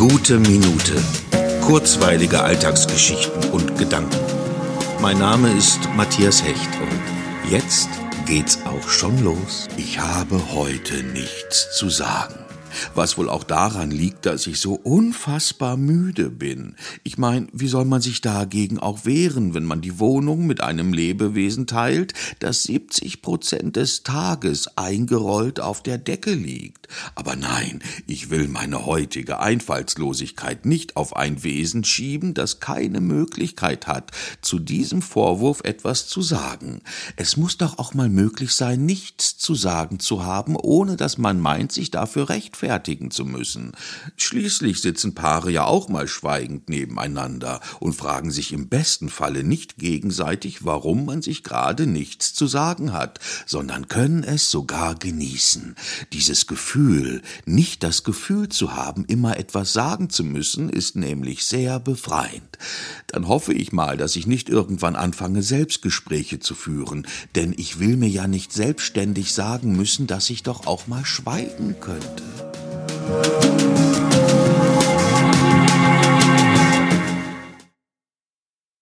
Gute Minute. Kurzweilige Alltagsgeschichten und Gedanken. Mein Name ist Matthias Hecht und jetzt geht's auch schon los. Ich habe heute nichts zu sagen. Was wohl auch daran liegt, dass ich so unfassbar müde bin. Ich meine, wie soll man sich dagegen auch wehren, wenn man die Wohnung mit einem Lebewesen teilt, das 70 Prozent des Tages eingerollt auf der Decke liegt? Aber nein, ich will meine heutige Einfallslosigkeit nicht auf ein Wesen schieben, das keine Möglichkeit hat, zu diesem Vorwurf etwas zu sagen. Es muss doch auch mal möglich sein, nichts zu sagen zu haben, ohne dass man meint, sich dafür rechtfertigen rechtfertigen zu müssen. Schließlich sitzen Paare ja auch mal schweigend nebeneinander und fragen sich im besten Falle nicht gegenseitig, warum man sich gerade nichts zu sagen hat, sondern können es sogar genießen. Dieses Gefühl, nicht das Gefühl zu haben, immer etwas sagen zu müssen, ist nämlich sehr befreiend. Dann hoffe ich mal, dass ich nicht irgendwann anfange, Selbstgespräche zu führen, denn ich will mir ja nicht selbstständig sagen müssen, dass ich doch auch mal schweigen könnte. Thank you.